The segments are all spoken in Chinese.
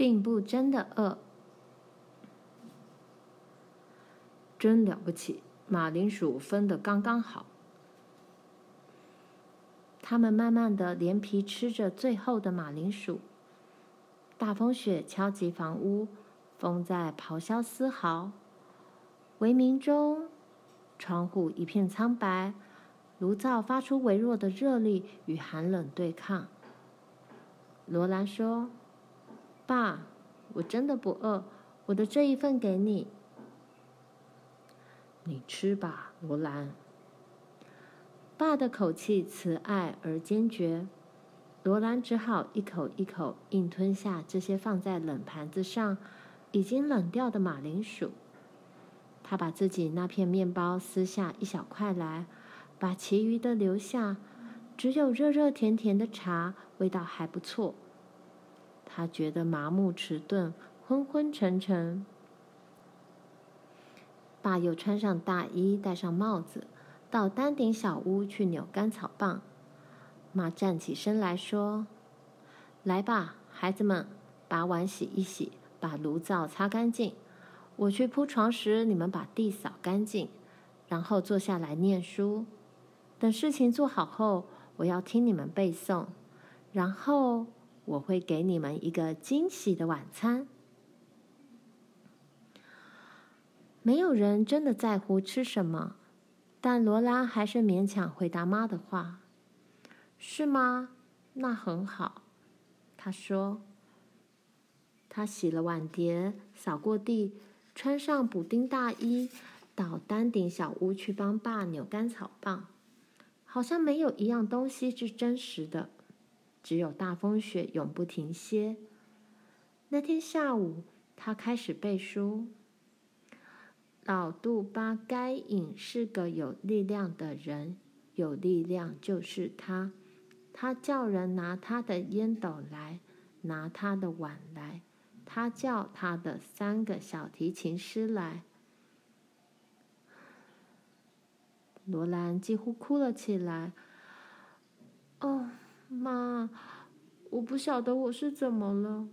并不真的饿。真了不起，马铃薯分得刚刚好。他们慢慢的连皮吃着最后的马铃薯。大风雪敲击房屋，风在咆哮嘶嚎。微明中，窗户一片苍白，炉灶发出微弱的热力与寒冷对抗。罗兰说：“爸，我真的不饿，我的这一份给你。”你吃吧，罗兰。爸的口气慈爱而坚决，罗兰只好一口一口硬吞下这些放在冷盘子上、已经冷掉的马铃薯。他把自己那片面包撕下一小块来，把其余的留下，只有热热甜甜的茶，味道还不错。他觉得麻木迟钝，昏昏沉沉。爸又穿上大衣，戴上帽子。到丹顶小屋去扭干草棒。妈站起身来说：“来吧，孩子们，把碗洗一洗，把炉灶擦干净。我去铺床时，你们把地扫干净，然后坐下来念书。等事情做好后，我要听你们背诵，然后我会给你们一个惊喜的晚餐。”没有人真的在乎吃什么。但罗拉还是勉强回答妈的话：“是吗？那很好。”他说。他洗了碗碟，扫过地，穿上补丁大衣，到丹顶小屋去帮爸扭干草棒。好像没有一样东西是真实的，只有大风雪永不停歇。那天下午，他开始背书。老杜巴该隐是个有力量的人，有力量就是他。他叫人拿他的烟斗来，拿他的碗来，他叫他的三个小提琴师来。罗兰几乎哭了起来。哦，妈，我不晓得我是怎么了，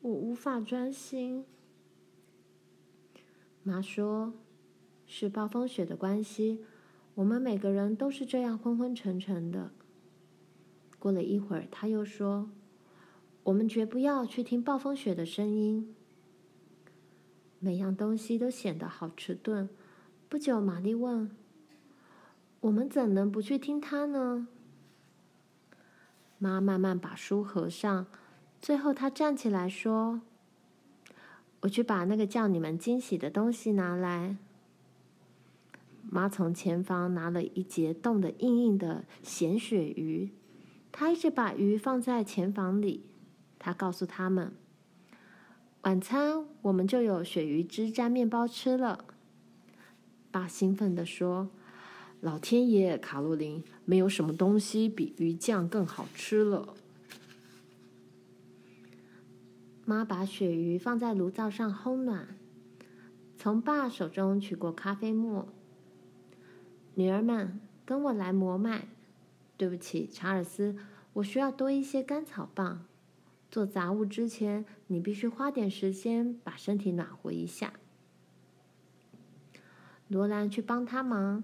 我无法专心。妈说：“是暴风雪的关系，我们每个人都是这样昏昏沉沉的。”过了一会儿，她又说：“我们绝不要去听暴风雪的声音。”每样东西都显得好迟钝。不久，玛丽问：“我们怎能不去听它呢？”妈慢慢把书合上，最后她站起来说。我去把那个叫你们惊喜的东西拿来。妈从前方拿了一截冻得硬硬的咸鳕鱼，她一直把鱼放在前房里。她告诉他们，晚餐我们就有鳕鱼汁沾面包吃了。爸兴奋地说：“老天爷，卡洛琳，没有什么东西比鱼酱更好吃了。”妈把鳕鱼放在炉灶上烘暖，从爸手中取过咖啡沫。女儿们，跟我来磨麦。对不起，查尔斯，我需要多一些干草棒。做杂物之前，你必须花点时间把身体暖和一下。罗兰去帮他忙。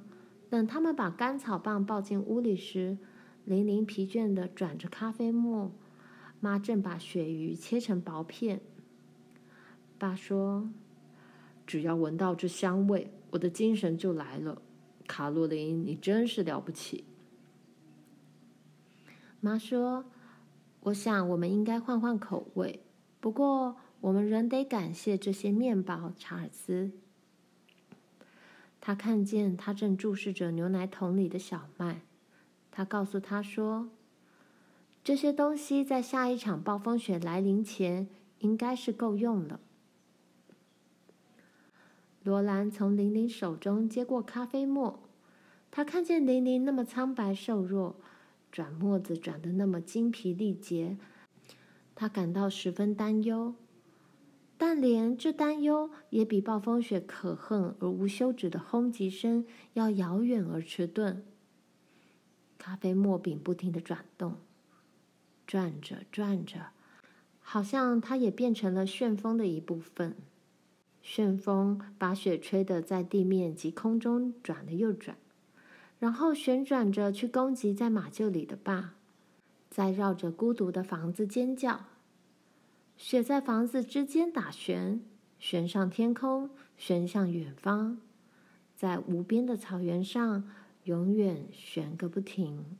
等他们把干草棒抱进屋里时，琳琳疲倦地转着咖啡沫。妈正把鳕鱼切成薄片。爸说：“只要闻到这香味，我的精神就来了。”卡洛琳，你真是了不起。妈说：“我想我们应该换换口味。不过，我们仍得感谢这些面包。”查尔斯。他看见他正注视着牛奶桶里的小麦。他告诉他说。这些东西在下一场暴风雪来临前应该是够用了。罗兰从琳琳手中接过咖啡沫，他看见琳琳那么苍白瘦弱，转沫子转得那么精疲力竭，他感到十分担忧。但连这担忧也比暴风雪可恨而无休止的轰击声要遥远而迟钝。咖啡沫饼不停的转动。转着转着，好像它也变成了旋风的一部分。旋风把雪吹得在地面及空中转了又转，然后旋转着去攻击在马厩里的爸，再绕着孤独的房子尖叫。雪在房子之间打旋，旋上天空，旋向远方，在无边的草原上永远旋个不停。